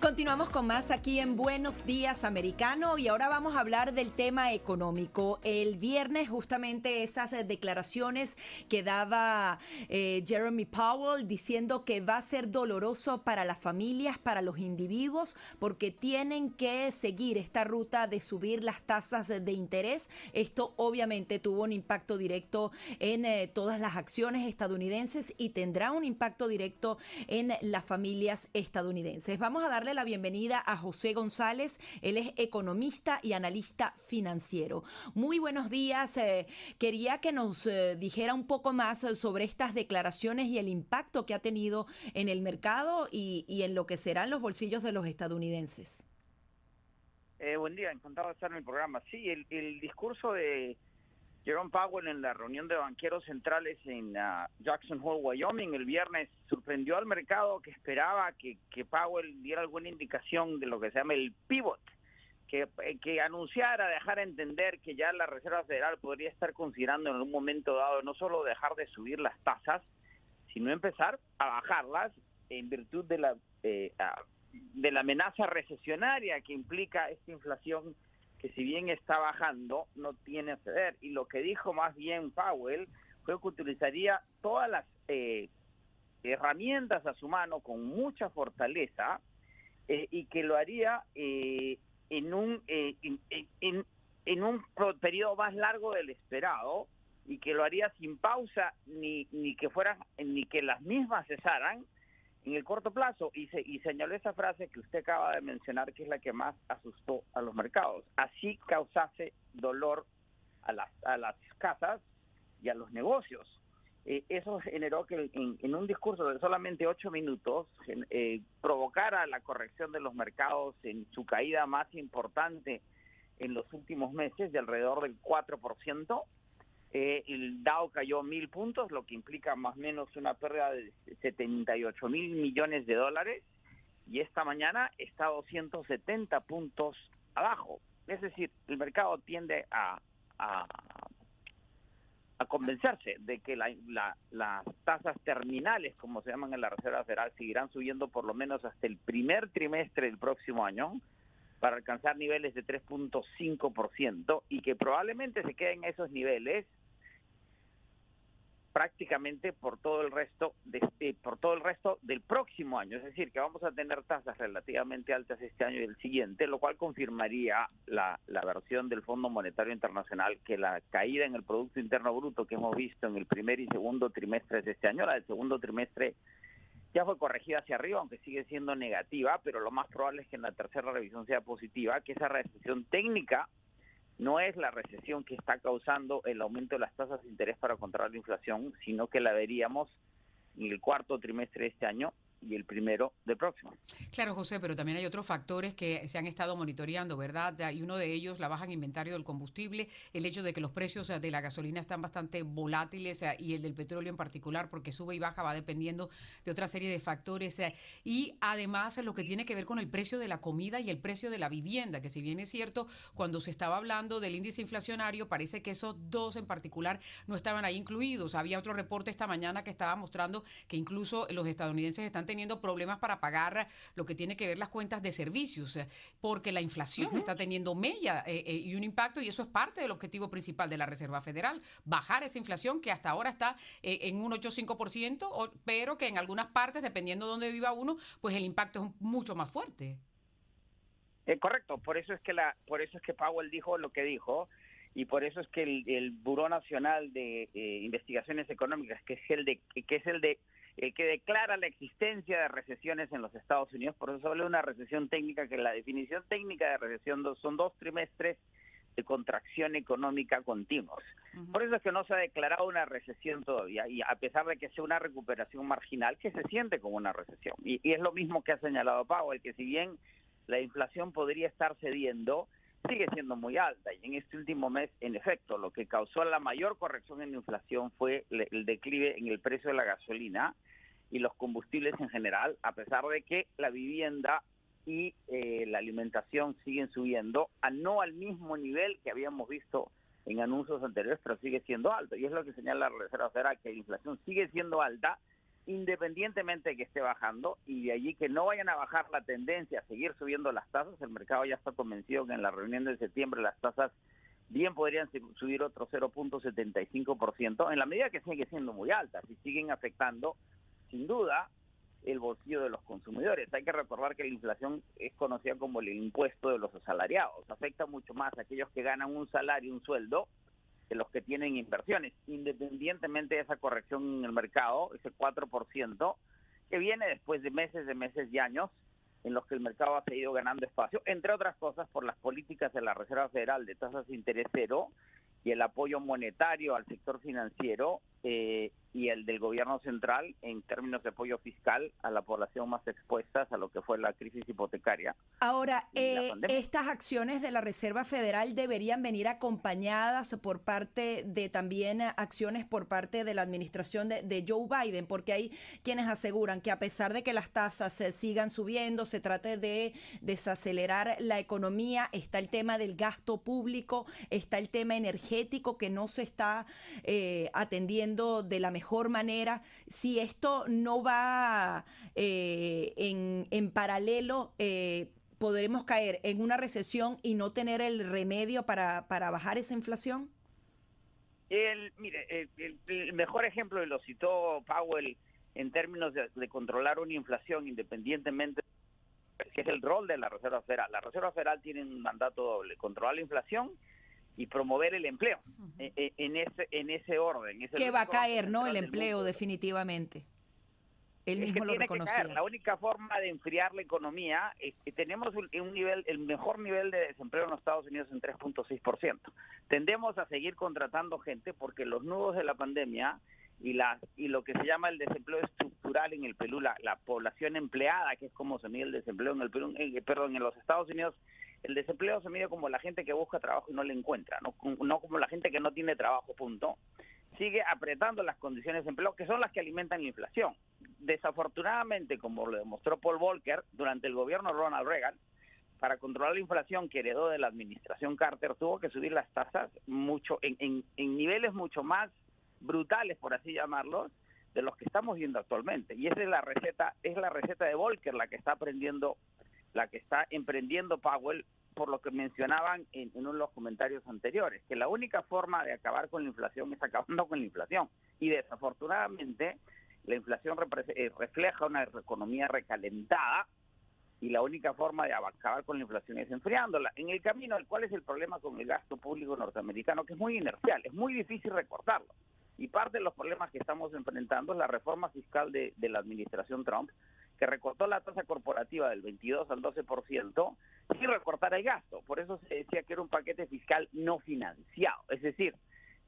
Continuamos con más aquí en Buenos Días Americano y ahora vamos a hablar del tema económico. El viernes justamente esas declaraciones que daba eh, Jeremy Powell diciendo que va a ser doloroso para las familias, para los individuos, porque tienen que seguir esta ruta de subir las tasas de interés. Esto obviamente tuvo un impacto directo en eh, todas las acciones estadounidenses y tendrá un impacto directo en las familias estadounidenses. Vamos a darle la bienvenida a José González. Él es economista y analista financiero. Muy buenos días. Eh, quería que nos eh, dijera un poco más eh, sobre estas declaraciones y el impacto que ha tenido en el mercado y, en lo que serán los bolsillos de los estadounidenses. buen día, encantado de estar en el programa. Sí, el discurso de Jerome Powell en la reunión de banqueros centrales en ah, Jackson Hole, Wyoming, el viernes sorprendió al mercado que esperaba que, Powell diera alguna indicación de lo que se llama el pivot, que, eh, que anunciara, dejar entender que ya la Reserva Federal podría estar considerando en algún momento dado no solo dejar de subir las tasas, sino empezar a bajarlas en virtud de la, eh, ah, de la amenaza recesionaria que implica esta inflación que si bien está bajando, no tiene ceder. Y lo que dijo más bien Powell fue que utilizaría todas las eh, herramientas a su mano con mucha fortaleza eh, y que lo haría eh, en un en, en, un periodo más largo del esperado y que lo haría sin pausa ni ni que fueran ni que las mismas cesaran en el corto plazo y, se, y señaló esa frase que usted acaba de mencionar que es la que más asustó a los mercados. Así causase dolor a las, a las casas y a los negocios. Eh, eso generó que en, un discurso de solamente ocho minutos eh, provocara la corrección de los mercados en su caída más importante en los últimos meses de alrededor del 4%. Eh, el Dow cayó mil puntos, lo que implica más o menos una pérdida de 78 mil millones de dólares. Y esta mañana está 270 puntos abajo. Es decir, el mercado tiende a, a, convencerse de que las tasas terminales, como se llaman en la Reserva Federal, seguirán subiendo por lo menos hasta el primer trimestre del próximo año para alcanzar niveles de 3.5% y que probablemente se queden esos niveles prácticamente por todo el resto de este, por todo el resto del próximo año, es decir, que vamos a tener tasas relativamente altas este año y el siguiente, lo cual confirmaría la, la versión del Fondo Monetario Internacional que la caída en el Producto Interno Bruto que hemos visto en el primer y segundo trimestre de este año, la del segundo trimestre ya fue corregida hacia arriba, aunque sigue siendo negativa, pero lo más probable es que en la tercera revisión sea positiva, que esa recesión técnica no es la recesión que está causando el aumento de las tasas de interés para controlar la inflación, sino que la veríamos en el cuarto trimestre de este año y el primero del próximo. Claro, José, pero también hay otros factores que se han estado monitoreando, ¿verdad? Y uno de ellos, la baja en inventario del combustible, el hecho de que los precios de la gasolina están bastante volátiles y el del petróleo en particular, porque sube y baja, va dependiendo de otra serie de factores. Y además lo que tiene que ver con el precio de la comida y el precio de la vivienda, que si bien es cierto, cuando se estaba hablando del índice inflacionario, parece que esos dos en particular no estaban ahí incluidos. Había otro reporte esta mañana que estaba mostrando que incluso los estadounidenses están teniendo problemas para pagar lo que tiene que ver las cuentas de servicios, eh, porque la inflación está teniendo mella eh, eh, y un impacto, y eso es parte del objetivo principal de la Reserva Federal, bajar esa inflación que hasta ahora está en un 8,5%, pero que en algunas partes, dependiendo de dónde viva uno, pues el impacto es mucho más fuerte. correcto, por eso es que la, por eso es que Powell dijo lo que dijo y por eso es que el, el Buró Nacional de Investigaciones Económicas, que es el de que es el de el que declara la existencia de recesiones en los Estados Unidos, por eso se habla de una recesión técnica, que la definición técnica de recesión son dos trimestres de contracción económica continuos. Por eso es que no se ha declarado una recesión todavía, y a pesar de que sea una recuperación marginal, que se siente como una recesión. Y, y es lo mismo que ha señalado Powell, que si bien la inflación podría estar cediendo, sigue siendo muy alta y en este último mes, en efecto, lo que causó la mayor corrección en la inflación fue el declive en el precio de la gasolina y los combustibles en general, a pesar de que la vivienda y eh, la alimentación siguen subiendo, a no al mismo nivel que habíamos visto en anuncios anteriores, pero sigue siendo alto. Y es lo que señala la Reserva Federal, que la inflación sigue siendo alta independientemente de que esté bajando y de allí que no vayan a bajar la tendencia a seguir subiendo las tasas, el mercado ya está convencido que en la reunión de septiembre las tasas bien podrían subir otro 0.75% en la medida que sigue siendo muy altas y siguen afectando sin duda el bolsillo de los consumidores. Hay que recordar que la inflación es conocida como el impuesto de los asalariados, afecta mucho más a aquellos que ganan un salario, un sueldo, de los que tienen inversiones, independientemente de esa corrección en el mercado, ese 4%, que viene después de meses, de meses y años en los que el mercado ha seguido ganando espacio, entre otras cosas por las políticas de la Reserva Federal de tasas de interés cero y el apoyo monetario al sector financiero eh, y el del gobierno central en términos de apoyo fiscal a la población más expuesta a lo que fue la crisis hipotecaria. Ahora, eh, estas acciones de la Reserva Federal deberían venir acompañadas por parte de también acciones por parte de la administración de, Joe Biden, porque hay quienes aseguran que a pesar de que las tasas se sigan subiendo, se trate de desacelerar la economía, está el tema del gasto público, está el tema energético que no se está eh, atendiendo de la mejor manera, si esto no va eh, en, paralelo, eh, podremos caer en una recesión y no tener el remedio para, para bajar esa inflación? El, mire, el, mejor ejemplo, y lo citó Powell en términos de, de, controlar una inflación independientemente, que es el rol de la Reserva Federal. La Reserva Federal tiene un mandato doble, controlar la inflación y promover el empleo e, e, en, ese en ese orden. que va a caer, ¿no? El empleo definitivamente. Él mismo lo reconocía. La única forma de enfriar la economía es que tenemos un, nivel, el mejor nivel de desempleo en los Estados Unidos en 3.6%. Tendemos a seguir contratando gente porque los nudos de la pandemia y la y lo que se llama el desempleo estructural en el Perú, la, población empleada, que es como se mide el desempleo en el Perú, perdón, en los Estados Unidos el desempleo se mide como la gente que busca trabajo y no le encuentra, no, como la gente que no tiene trabajo, punto. Sigue apretando las condiciones de empleo, que son las que alimentan la inflación. Desafortunadamente, como lo demostró Paul Volcker durante el gobierno de Ronald Reagan, para controlar la inflación que heredó de la administración Carter, tuvo que subir las tasas mucho en, en, en niveles mucho más brutales, por así llamarlos, de los que estamos viendo actualmente. Y esa es la receta, es la receta de Volcker la que está aprendiendo la que está emprendiendo Powell por lo que mencionaban en, uno de los comentarios anteriores, que la única forma de acabar con la inflación es acabando con la inflación. Y desafortunadamente la inflación eh, refleja una economía recalentada y la única forma de acabar con la inflación es enfriándola. En el camino, ¿cuál es el problema con el gasto público norteamericano? Que es muy inercial, es muy difícil recortarlo. Y parte de los problemas que estamos enfrentando es la reforma fiscal de la administración Trump, que recortó la tasa corporativa del 22 al 12% sin recortar el gasto. Por eso se decía que era un paquete fiscal no financiado. Es decir,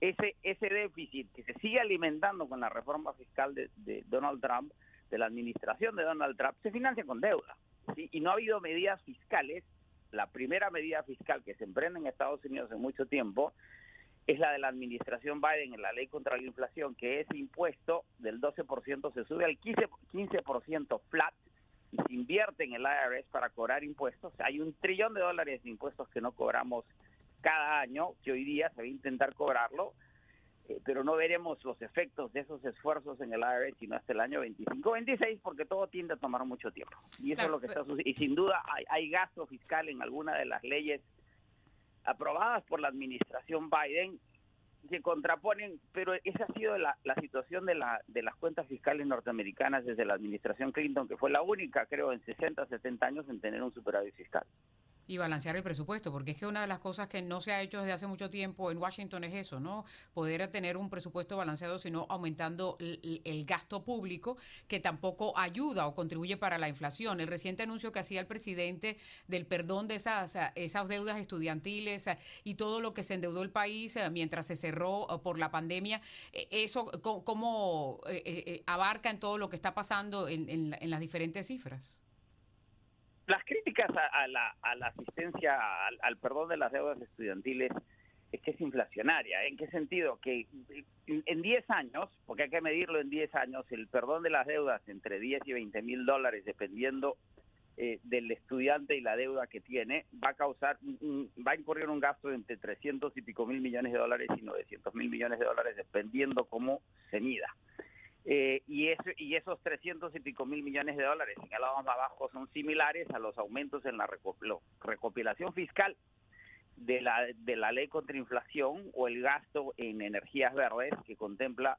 ese, ese déficit que se sigue alimentando con la reforma fiscal de, Donald Trump, de la administración de Donald Trump, se financia con deuda. Y no ha habido medidas fiscales. La primera medida fiscal que se emprende en Estados Unidos en mucho tiempo es la de la administración Biden en la ley contra la inflación, que ese impuesto del 12% se sube al 15%, 15 flat y se invierte en el IRS para cobrar impuestos. Hay un trillón de dólares de impuestos que no cobramos cada año, que hoy día se va a intentar cobrarlo, eh, pero no veremos los efectos de esos esfuerzos en el IRS sino hasta el año 25-26, porque todo tiende a tomar mucho tiempo. Y eso es lo que está sucediendo. Y sin duda hay, hay gasto fiscal en alguna de las leyes aprobadas por la administración Biden que contraponen, pero esa ha sido la, situación de, la, de las cuentas fiscales norteamericanas desde la administración Clinton, que fue la única, creo, en 60, 70 años en tener un superávit fiscal. Y balancear el presupuesto, porque es que una de las cosas que no se ha hecho desde hace mucho tiempo en Washington es eso, ¿no? Poder tener un presupuesto balanceado, sino aumentando el, gasto público, que tampoco ayuda o contribuye para la inflación. El reciente anuncio que hacía el presidente del perdón de esas, esas deudas estudiantiles eh, y todo lo que se endeudó el país eh, mientras se cerró eh, por la pandemia, ¿eso cómo abarca en todo lo que está pasando en las diferentes cifras? Las críticas a, la, asistencia al, perdón de las deudas estudiantiles es que es inflacionaria. ¿En qué sentido? Que en 10 años, porque hay que medirlo en 10 años, el perdón de las deudas entre 10 y 20 mil dólares, dependiendo eh, del estudiante y la deuda que tiene, va a causar, va a incurrir un gasto de entre 300 y pico mil millones de dólares y 900 mil millones de dólares, dependiendo cómo se mida. Eh, y, y esos 300 y pico mil millones de dólares señalados abajo son similares a los aumentos en la recopilación fiscal de la, de la ley contra inflación o el gasto en energías verdes que contempla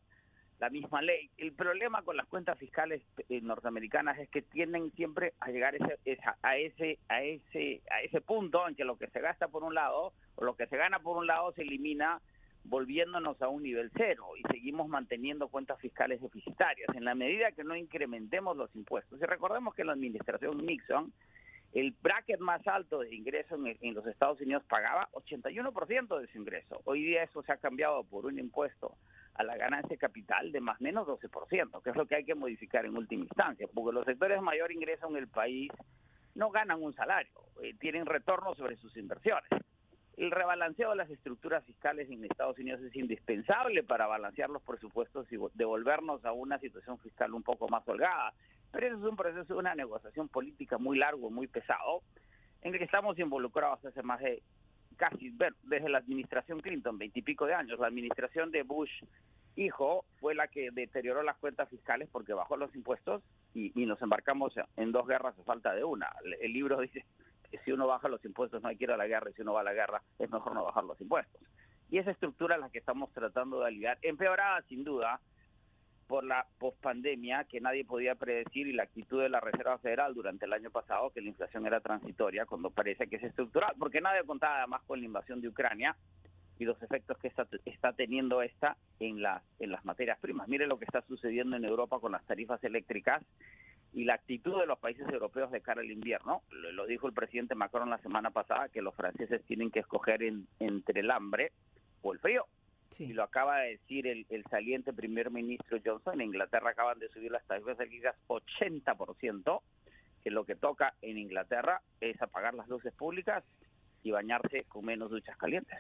la misma ley. El problema con las cuentas fiscales eh, norteamericanas es que tienden siempre a llegar ese, a ese a ese a ese punto en que lo que se gasta por un lado o lo que se gana por un lado se elimina volviéndonos a un nivel cero y seguimos manteniendo cuentas fiscales deficitarias. En la medida que no incrementemos los impuestos, y recordemos que la administración Nixon, el bracket más alto de ingreso en, los Estados Unidos pagaba 81% de su ingreso. Hoy día eso se ha cambiado por un impuesto a la ganancia capital de más o menos 12%, que es lo que hay que modificar en última instancia, porque los sectores de mayor ingreso en el país no ganan un salario, eh, tienen retorno sobre sus inversiones. El rebalanceo de las estructuras fiscales en Estados Unidos es indispensable para balancear los presupuestos y devolvernos a una situación fiscal un poco más holgada. Pero eso es un proceso una negociación política muy largo, muy pesado, en el que estamos involucrados hace más de casi, desde la administración Clinton, veintipico de años. La administración de Bush hijo fue la que deterioró las cuentas fiscales porque bajó los impuestos y, y nos embarcamos en dos guerras a falta de una. El libro dice si uno baja los impuestos no hay que ir a la guerra y si uno va a la guerra es mejor no bajar los impuestos. Y esa estructura es la que estamos tratando de aliviar, empeorada sin duda por la pospandemia que nadie podía predecir y la actitud de la Reserva Federal durante el año pasado que la inflación era transitoria cuando parece que es estructural, porque nadie contaba además con la invasión de Ucrania y los efectos que está, está teniendo esta en las en las materias primas. Mire lo que está sucediendo en Europa con las tarifas eléctricas y la actitud de los países europeos de cara al invierno. Lo, dijo el presidente Macron la semana pasada, que los franceses tienen que escoger entre el hambre o el frío. Y lo acaba de decir el, saliente primer ministro Johnson. En Inglaterra acaban de subir las tarifas eléctricas 80%, que lo que toca en Inglaterra es apagar las luces públicas y bañarse con menos duchas calientes.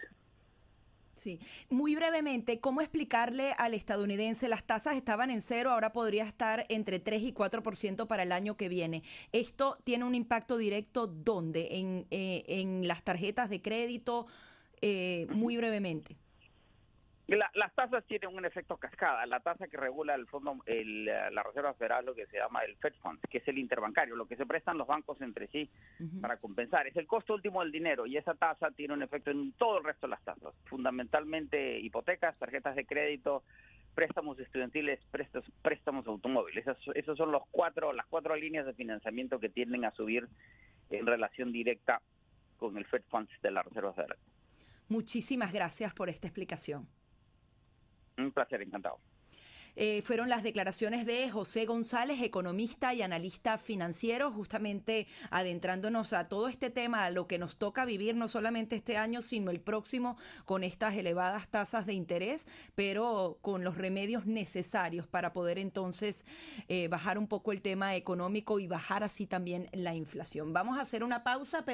Sí, muy brevemente, ¿cómo explicarle al estadounidense las tasas estaban en cero, ahora podría estar entre 3 y 4% para el año que viene? ¿Esto tiene un impacto directo dónde? ¿En, eh, en las tarjetas de crédito? Eh, muy brevemente las tasas tienen un efecto cascada. La tasa que regula el fondo, el, la Reserva Federal, lo que se llama el Fed Fund, que es el interbancario, lo que se prestan los bancos entre sí para compensar. Es el costo último del dinero y esa tasa tiene un efecto en todo el resto de las tasas, fundamentalmente hipotecas, tarjetas de crédito, préstamos estudiantiles, préstamos, préstamos automóviles. Esos, son los cuatro, las cuatro líneas de financiamiento que tienden a subir en relación directa con el Fed Funds de la Reserva Federal. Muchísimas gracias por esta explicación. Un placer, encantado. Eh, fueron las declaraciones de José González, economista y analista financiero, justamente adentrándonos a todo este tema, a lo que nos toca vivir no solamente este año, sino el próximo, con estas elevadas tasas de interés, pero con los remedios necesarios para poder entonces eh, bajar un poco el tema económico y bajar así también la inflación. Vamos a hacer una pausa, pero